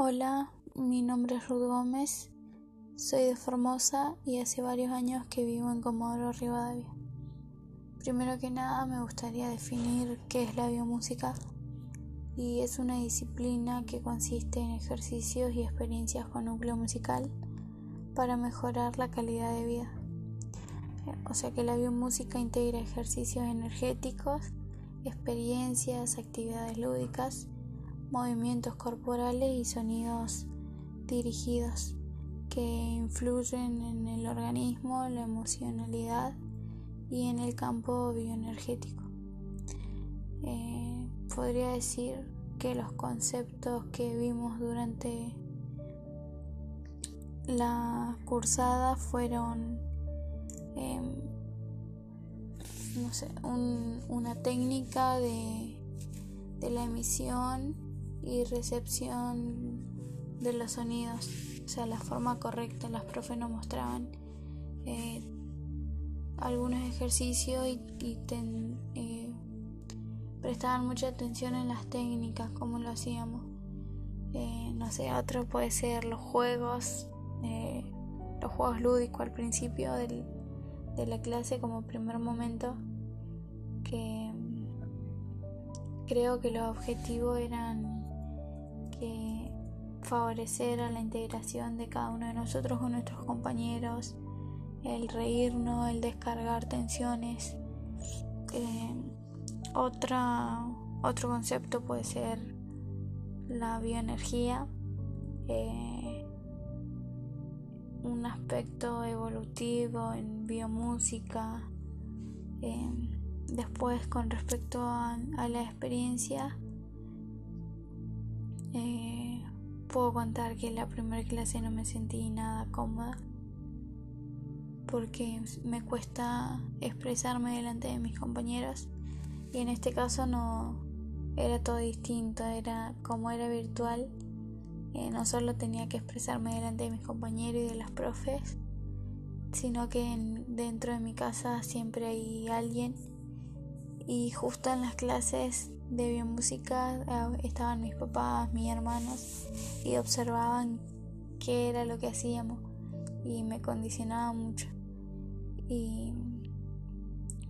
Hola, mi nombre es Ruth Gómez, soy de Formosa y hace varios años que vivo en Comodoro Rivadavia. Primero que nada me gustaría definir qué es la biomúsica y es una disciplina que consiste en ejercicios y experiencias con núcleo musical para mejorar la calidad de vida. O sea que la biomúsica integra ejercicios energéticos, experiencias, actividades lúdicas, movimientos corporales y sonidos dirigidos que influyen en el organismo, la emocionalidad y en el campo bioenergético. Eh, podría decir que los conceptos que vimos durante la cursada fueron em, no sé, una técnica de, de la emisión y recepción de los sonidos, o sea, la forma correcta. Las profes nos mostraban eh, algunos ejercicios y, eh, prestaban mucha atención en las técnicas, cómo lo hacíamos. Eh, no sé, otro puede ser los juegos, los juegos lúdicos al principio del, de la clase como primer momento que creo que los objetivos eran que favorecer a la integración de cada uno de nosotros con nuestros compañeros, el reírnos, el descargar tensiones. Eh, otro concepto puede ser la bioenergía, eh, un aspecto evolutivo en biomúsica. Eh, después con respecto a la experiencia, eh, puedo contar que en la primera clase no me sentí nada cómoda porque me cuesta expresarme delante de mis compañeros y en este caso no era todo distinto, era como era virtual, eh, no solo tenía que expresarme delante de mis compañeros y de las profes, sino que dentro de mi casa siempre hay alguien y justo en las clases de biomúsica eh, estaban mis papás, mis hermanos y observaban qué era lo que hacíamos y me condicionaba mucho. Y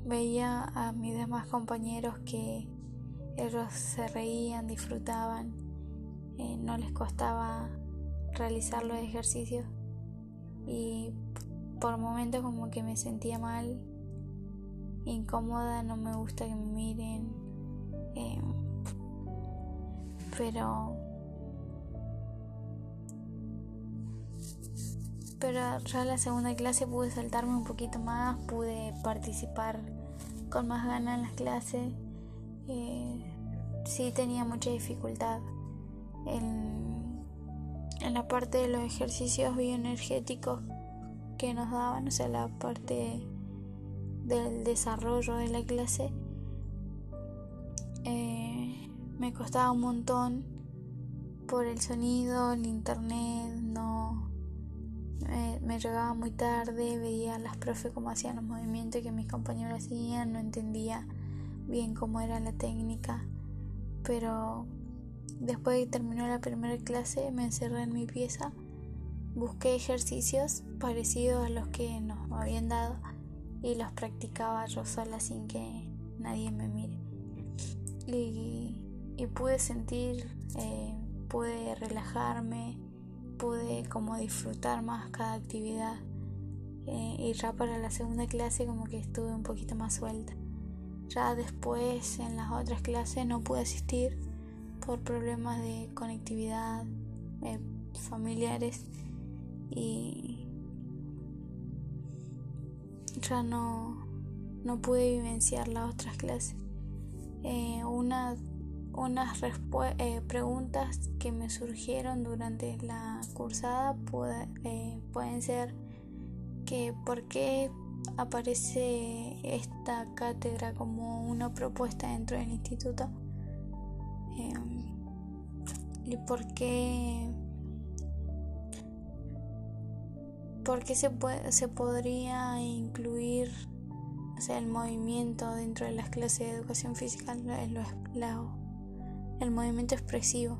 veía a mis demás compañeros que ellos se reían, disfrutaban, eh, no les costaba realizar los ejercicios y por momentos como que me sentía mal, incómoda, no me gusta que me miren, Em, pero pero ya la segunda clase pude saltarme un poquito más, pude participar con más ganas en las clases. Eh, sí tenía mucha dificultad en, en la parte de los ejercicios bioenergéticos que nos daban, o sea, la parte del desarrollo de la clase eh, me costaba un montón por el sonido, el internet, no me llegaba muy tarde, veía a las profes cómo hacían los movimientos que mis compañeros hacían, no entendía bien cómo era la técnica, pero después de que terminó la primera clase me encerré en mi pieza, busqué ejercicios parecidos a los que nos habían dado y los practicaba yo sola sin que nadie me mire y, pude sentir, eh, pude relajarme, pude como disfrutar más cada actividad. Eh, y ya para la segunda clase como que estuve un poquito más suelta. Ya después en las otras clases no pude asistir por problemas de conectividad eh, familiares no, no pude vivenciar las otras clases. Eh, una, unas eh, preguntas que me surgieron durante la cursada eh, pueden ser que por qué aparece esta cátedra como una propuesta dentro del instituto em, y por qué por qué se, se podría incluir o sea, el movimiento dentro de las clases de educación física, el movimiento expresivo.